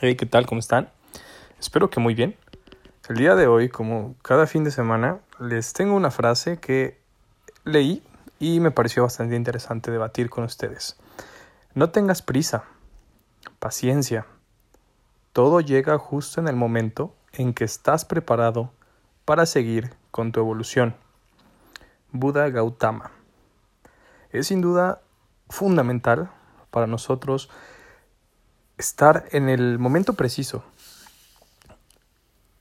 Hey, ¿qué tal? ¿Cómo están? Espero que muy bien. El día de hoy, como cada fin de semana, les tengo una frase que leí y me pareció bastante interesante debatir con ustedes. No tengas prisa, paciencia. Todo llega justo en el momento en que estás preparado para seguir con tu evolución. Buda Gautama. Es sin duda fundamental para nosotros estar en el momento preciso.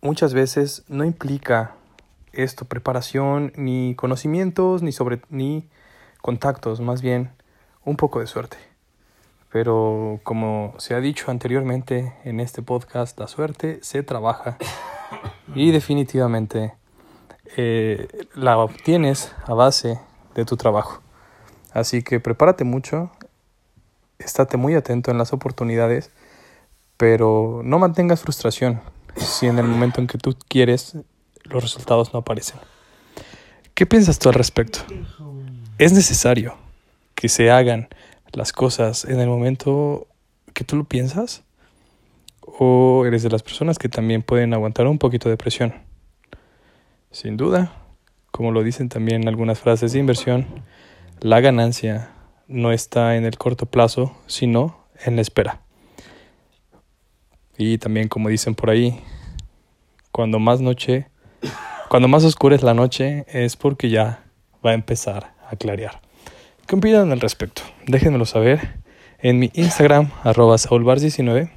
Muchas veces no implica esto preparación, ni conocimientos, ni sobre ni contactos, más bien un poco de suerte. Pero como se ha dicho anteriormente en este podcast, la suerte se trabaja y definitivamente eh, la obtienes a base de tu trabajo. Así que prepárate mucho, estate muy atento en las oportunidades, pero no mantengas frustración si en el momento en que tú quieres los resultados no aparecen. ¿Qué piensas tú al respecto? ¿Es necesario que se hagan las cosas en el momento que tú lo piensas? ¿O eres de las personas que también pueden aguantar un poquito de presión? Sin duda, como lo dicen también algunas frases de inversión, la ganancia no está en el corto plazo, sino en la espera. Y también como dicen por ahí, cuando más noche, cuando más oscura es la noche, es porque ya va a empezar a clarear. ¿Qué opinan al respecto? Déjenmelo saber en mi Instagram, arroba saulbars19.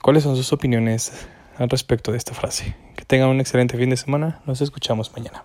¿Cuáles son sus opiniones al respecto de esta frase? Que tengan un excelente fin de semana. Nos escuchamos mañana.